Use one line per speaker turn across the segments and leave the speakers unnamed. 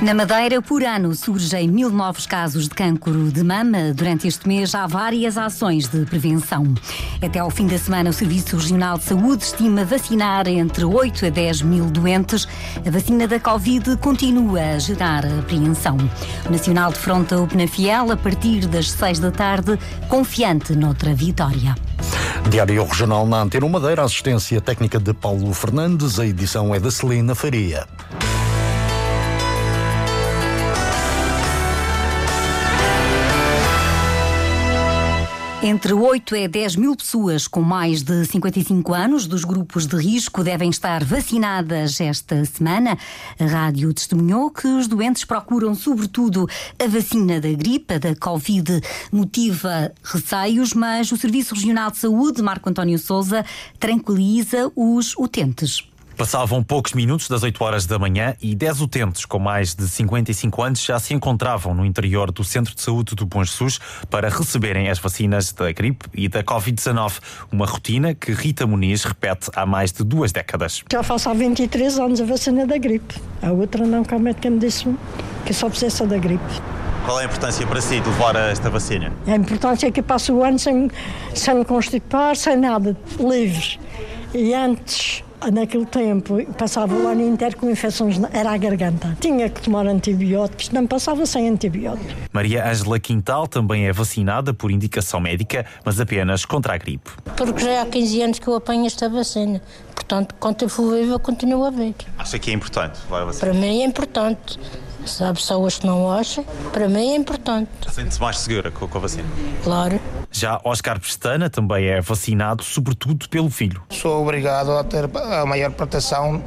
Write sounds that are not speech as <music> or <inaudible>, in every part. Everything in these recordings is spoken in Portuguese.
Na Madeira, por ano, surgem mil novos casos de cancro de mama. Durante este mês, há várias ações de prevenção. Até ao fim da semana, o Serviço Regional de Saúde estima vacinar entre 8 a 10 mil doentes. A vacina da Covid continua a gerar apreensão. O Nacional defronta o Penafiel a partir das 6 da tarde, confiante noutra vitória.
Diário Regional na Antena Madeira, assistência técnica de Paulo Fernandes, a edição é da Celina Faria.
Entre 8 e 10 mil pessoas com mais de 55 anos dos grupos de risco devem estar vacinadas esta semana. A rádio testemunhou que os doentes procuram, sobretudo, a vacina da gripe, da Covid, motiva receios, mas o Serviço Regional de Saúde, Marco António Souza, tranquiliza os utentes.
Passavam poucos minutos das 8 horas da manhã e 10 utentes com mais de 55 anos já se encontravam no interior do Centro de Saúde do Bom Jesus para receberem as vacinas da gripe e da Covid-19. Uma rotina que Rita Muniz repete há mais de duas décadas.
Já faço há 23 anos a vacina da gripe. A outra não, que a médica me disse que só precisa da gripe.
Qual é a importância para si de levar esta vacina?
A importância é que passo o ano sem, sem constipar, sem nada, livre. E antes Naquele tempo, passava o ano inteiro com infecções, era a garganta. Tinha que tomar antibióticos, não passava sem antibióticos.
Maria Ângela Quintal também é vacinada por indicação médica, mas apenas contra a gripe.
Porque já há 15 anos que eu apanho esta vacina. Portanto, quando eu for viva, continuo a ver.
Acha que é importante?
Para mim é importante. Se há pessoas que não acham, para mim é importante.
Sente-se mais segura com a vacina?
Claro.
Já Oscar Pestana também é vacinado, sobretudo pelo filho.
Sou obrigado a ter a maior proteção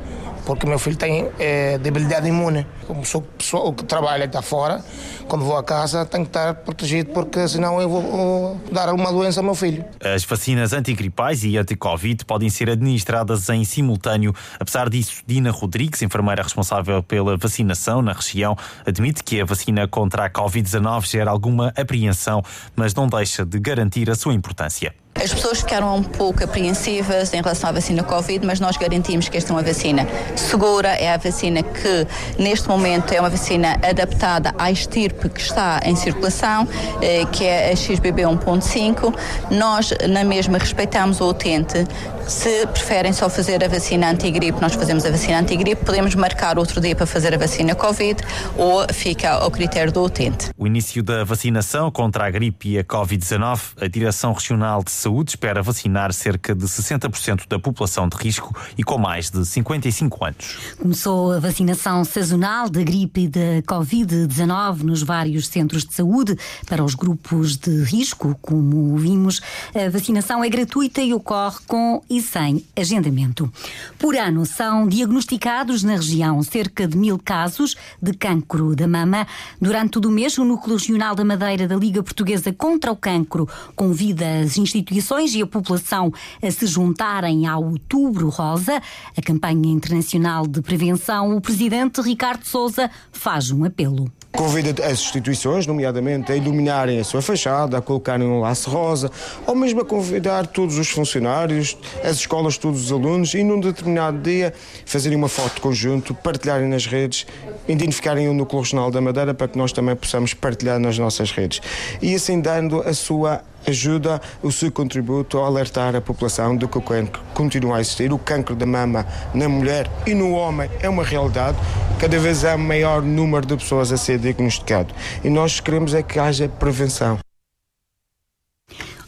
porque meu filho tem é, debilidade imune. Como sou pessoa que trabalha está fora, quando vou a casa tenho que estar protegido porque senão eu vou, vou dar uma doença ao meu filho.
As vacinas antigripais e anti-Covid podem ser administradas em simultâneo. Apesar disso, Dina Rodrigues, enfermeira responsável pela vacinação na região, admite que a vacina contra a Covid-19 gera alguma apreensão, mas não deixa de garantir a sua importância.
As pessoas ficaram um pouco apreensivas em relação à vacina Covid, mas nós garantimos que esta é uma vacina segura, é a vacina que neste momento é uma vacina adaptada à estirpe que está em circulação, eh, que é a XBB 1.5. Nós, na mesma, respeitamos o utente. Se preferem só fazer a vacina antigripe, nós fazemos a vacina antigripe, podemos marcar outro dia para fazer a vacina Covid ou fica ao critério do utente.
O início da vacinação contra a gripe e a Covid-19, a Direção Regional de Saúde espera vacinar cerca de 60% da população de risco e com mais de 55 anos.
Começou a vacinação sazonal da gripe e da Covid-19 nos vários centros de saúde para os grupos de risco, como vimos. A vacinação é gratuita e ocorre com e sem agendamento. Por ano são diagnosticados na região cerca de mil casos de cancro da mama. Durante todo o mês, o Núcleo Regional da Madeira da Liga Portuguesa contra o Cancro convida as instituições instituições e a população a se juntarem ao Outubro Rosa, a campanha internacional de prevenção, o presidente Ricardo Souza faz um apelo.
Convida as instituições, nomeadamente, a iluminarem a sua fachada, a colocarem um laço rosa, ou mesmo a convidar todos os funcionários, as escolas, todos os alunos, e num determinado dia fazerem uma foto de conjunto, partilharem nas redes, identificarem o Núcleo Regional da Madeira para que nós também possamos partilhar nas nossas redes. E assim dando a sua ajuda o seu contributo a alertar a população de que o cancro continua a existir. O cancro da mama na mulher e no homem é uma realidade. Cada vez há maior número de pessoas a ser diagnosticado. E nós queremos é que haja prevenção.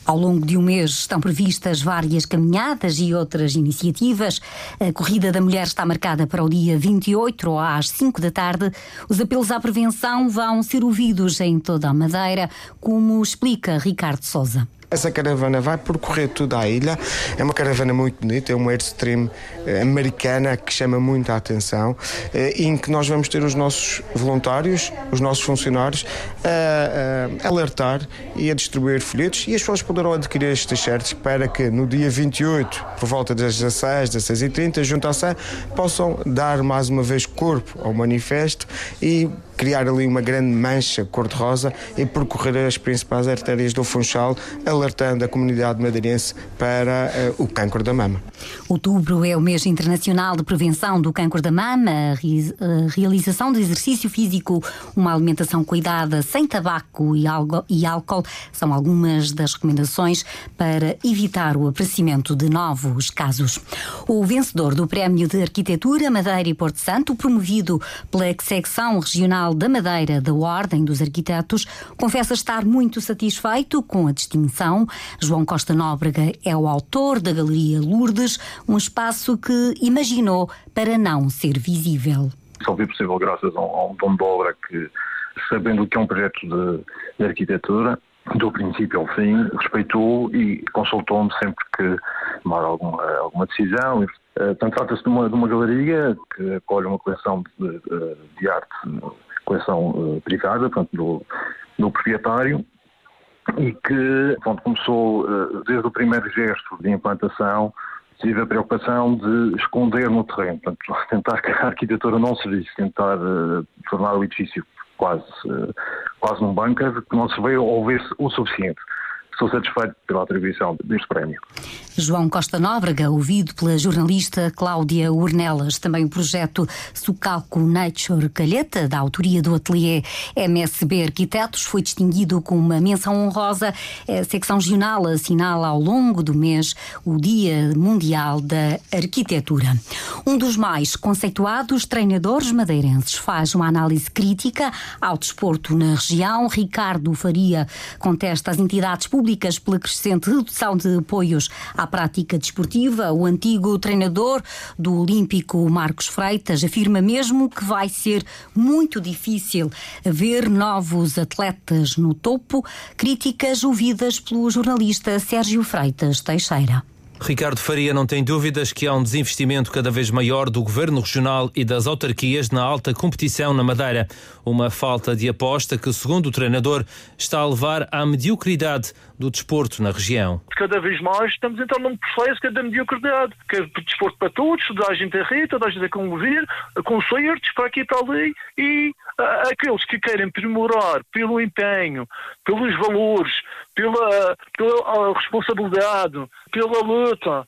Ao longo de um mês estão previstas várias caminhadas e outras iniciativas. A Corrida da Mulher está marcada para o dia 28 às 5 da tarde. Os apelos à prevenção vão ser ouvidos em toda a Madeira, como explica Ricardo Souza.
Essa caravana vai percorrer toda a ilha. É uma caravana muito bonita, é uma Airstream eh, americana que chama muito a atenção, eh, em que nós vamos ter os nossos voluntários, os nossos funcionários, a, a alertar e a distribuir folhetos e as pessoas poderão adquirir estes t-shirts para que no dia 28, por volta das 16, 16h30, junto à Sé, possam dar mais uma vez corpo ao manifesto e criar ali uma grande mancha cor-de-rosa e percorrer as principais artérias do Funchal, alertando a comunidade madeirense para uh, o cancro da mama.
Outubro é o mês internacional de prevenção do cancro da mama, a realização de exercício físico, uma alimentação cuidada sem tabaco e álcool são algumas das recomendações para evitar o aparecimento de novos casos. O vencedor do Prémio de Arquitetura Madeira e Porto Santo, promovido pela secção regional da Madeira da Ordem dos Arquitetos, confessa estar muito satisfeito com a distinção. João Costa Nóbrega é o autor da Galeria Lourdes, um espaço que imaginou para não ser visível.
Só foi possível graças a um, a um dono de obra que, sabendo que é um projeto de, de arquitetura, do princípio ao fim, respeitou e consultou-me sempre que tomar alguma, alguma decisão. Eh, portanto, trata-se de uma, de uma galeria que acolhe uma coleção de, de, de arte, coleção uh, privada, portanto, do, do proprietário, e que pronto, começou uh, desde o primeiro gesto de implantação tive a preocupação de esconder no terreno, portanto, <laughs> tentar que a arquitetura não se visse, tentar uh, tornar o edifício quase, quase num bunker, que não se veio ou ver o suficiente. Estou satisfeito pela atribuição deste prémio.
João Costa Nóbrega, ouvido pela jornalista Cláudia Urnelas. Também o projeto Sucalco Nature Calheta, da autoria do ateliê MSB Arquitetos, foi distinguido com uma menção honrosa. A secção regional assinala ao longo do mês o Dia Mundial da Arquitetura. Um dos mais conceituados treinadores madeirenses faz uma análise crítica ao desporto na região. Ricardo Faria contesta as entidades públicas públicas pela crescente redução de apoios à prática desportiva. O antigo treinador do Olímpico, Marcos Freitas, afirma mesmo que vai ser muito difícil ver novos atletas no topo. Críticas ouvidas pelo jornalista Sérgio Freitas Teixeira.
Ricardo Faria não tem dúvidas que há um desinvestimento cada vez maior do governo regional e das autarquias na alta competição na Madeira. Uma falta de aposta que, segundo o treinador, está a levar à mediocridade do desporto na região.
Cada vez mais estamos entrar num processo que é da mediocridade, que é desporto para todos, toda a gente é rica, toda a gente é conviver, concertos para aqui e para ali, e aqueles que querem aprimorar pelo empenho, pelos valores, pela, pela responsabilidade, pela luta,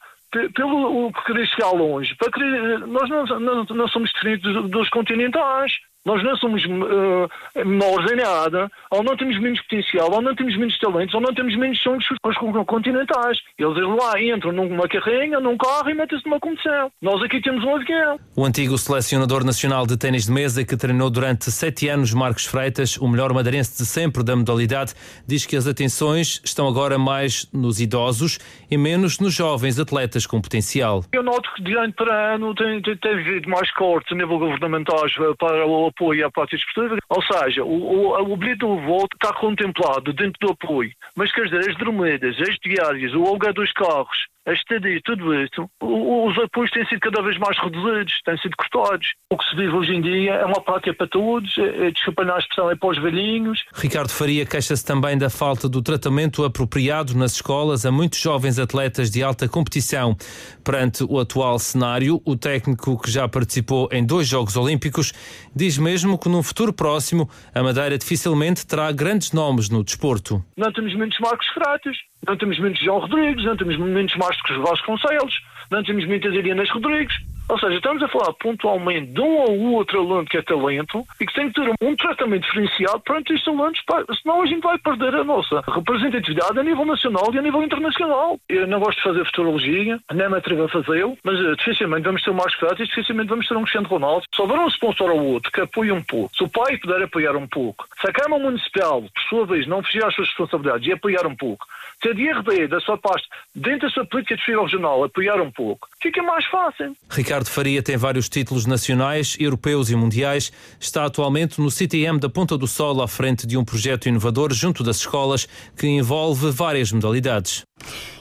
pelo querer chegar longe. Para querer, nós não, não, não somos diferentes dos continentais. Nós não somos uh, menores em nada, ou não temos menos potencial, ou não temos menos talentos, ou não temos menos sonhos os continentais. Eles lá entram numa carrinha, num carro e metem-se numa competição. Nós aqui temos um avião.
O antigo selecionador nacional de ténis de mesa, que treinou durante sete anos Marcos Freitas, o melhor madeirense de sempre da modalidade, diz que as atenções estão agora mais nos idosos e menos nos jovens atletas com potencial.
Eu noto que de ano para ano tem, tem, tem havido mais cortes a nível governamental para o apoio à prática esportiva. Ou seja, o, o, o bilhete do voto está contemplado dentro do apoio. Mas quer dizer, as dormidas, as diárias, o aluguel dos carros, a estadia, tudo isso, os apoios têm sido cada vez mais reduzidos, têm sido cortados. O que se vive hoje em dia é uma prática para todos, é, desculpa na expressão, é para os velhinhos.
Ricardo Faria queixa-se também da falta do tratamento apropriado nas escolas a muitos jovens atletas de alta competição. Perante o atual cenário, o técnico que já participou em dois Jogos Olímpicos diz mesmo que num futuro próximo a Madeira dificilmente terá grandes nomes no desporto.
Não temos muitos Marcos Fratos, não temos muitos João Rodrigues, não temos muitos Márcios Vasconcelos, não temos muitas Irianas Rodrigues. Ou seja, estamos a falar pontualmente de um ou outro aluno que é talento e que tem que ter um tratamento diferenciado perante estes alunos, senão a gente vai perder a nossa representatividade a nível nacional e a nível internacional. Eu não gosto de fazer futurologia, nem me atrevo a fazê-lo, mas uh, dificilmente vamos ter o Marcos Prates, dificilmente vamos ter um Cristiano Ronaldo. Se houver um sponsor ou outro que apoie um pouco, se o pai puder apoiar um pouco, se a Câmara Municipal, por sua vez, não fugir às suas responsabilidades e apoiar um pouco, se a DRD, da sua parte, dentro da sua política de defesa regional, apoiar um pouco, fica mais fácil.
Ricardo Faria tem vários títulos nacionais, europeus e mundiais. Está atualmente no CTM da Ponta do Sol à frente de um projeto inovador junto das escolas que envolve várias modalidades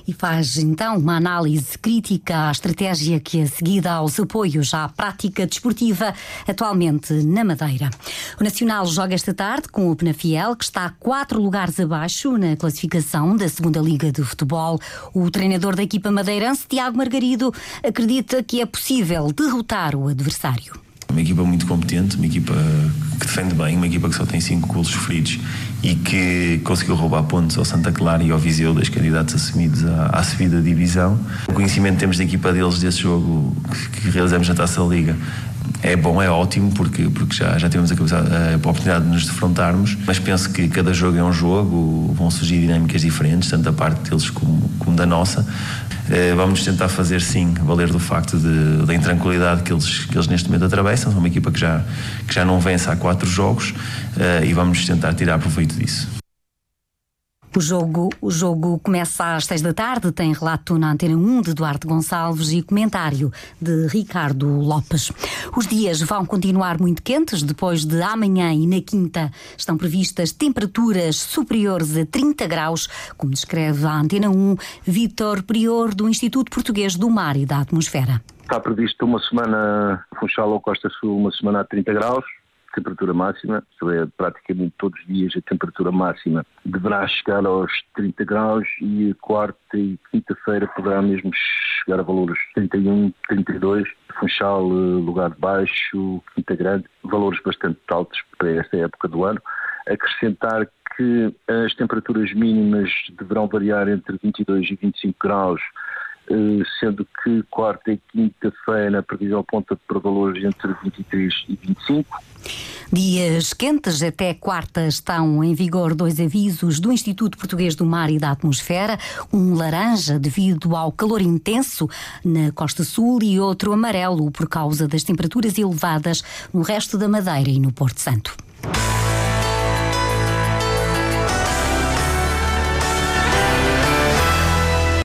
e faz então uma análise crítica à estratégia que é seguida aos apoios à prática desportiva atualmente na Madeira. O Nacional joga esta tarde com o Penafiel, que está quatro lugares abaixo na classificação da segunda Liga de Futebol. O treinador da equipa madeirense, Tiago Margarido, acredita que é possível derrotar o adversário.
Uma equipa muito competente, uma equipa que defende bem, uma equipa que só tem 5 golos sofridos e que conseguiu roubar pontos ao Santa Clara e ao Viseu, dois candidatos assumidos à, à subida da divisão. O conhecimento que temos da equipa deles desse jogo que, que realizamos na Taça da Liga é bom, é ótimo, porque, porque já, já tivemos a, a, oportunidade de nos defrontarmos, mas penso que cada jogo é um jogo, vão surgir dinâmicas diferentes, tanto da parte deles como, como da nossa. Eh, vamos tentar fazer sim valer do facto de, da intranquilidade que eles, que eles neste momento atravessam. São uma equipa que já, que já não vence há quatro jogos uh, e vamos tentar tirar proveito disso.
O jogo, o jogo começa às seis da tarde, tem relato na Antena 1 de Eduardo Gonçalves e comentário de Ricardo Lopes. Os dias vão continuar muito quentes, depois de amanhã e na quinta estão previstas temperaturas superiores a 30 graus, como descreve a Antena 1 Vítor Prior do Instituto Português do Mar e da Atmosfera.
Está previsto uma semana, Funchal ou Costa Sul, uma semana a 30 graus, temperatura máxima, isto é, praticamente todos os dias a temperatura máxima deverá chegar aos 30 graus e quarta e quinta-feira poderá mesmo chegar a valores 31, 32, Funchal, lugar de baixo, Quinta Grande, valores bastante altos para esta época do ano. Acrescentar que as temperaturas mínimas deverão variar entre 22 e 25 graus eh, sendo que quarta e quinta-feira a previsão aponta para valores entre 23 e 25.
Dias quentes até quarta estão em vigor dois avisos do Instituto Português do Mar e da Atmosfera, um laranja devido ao calor intenso na Costa Sul e outro amarelo por causa das temperaturas elevadas no resto da Madeira e no Porto Santo.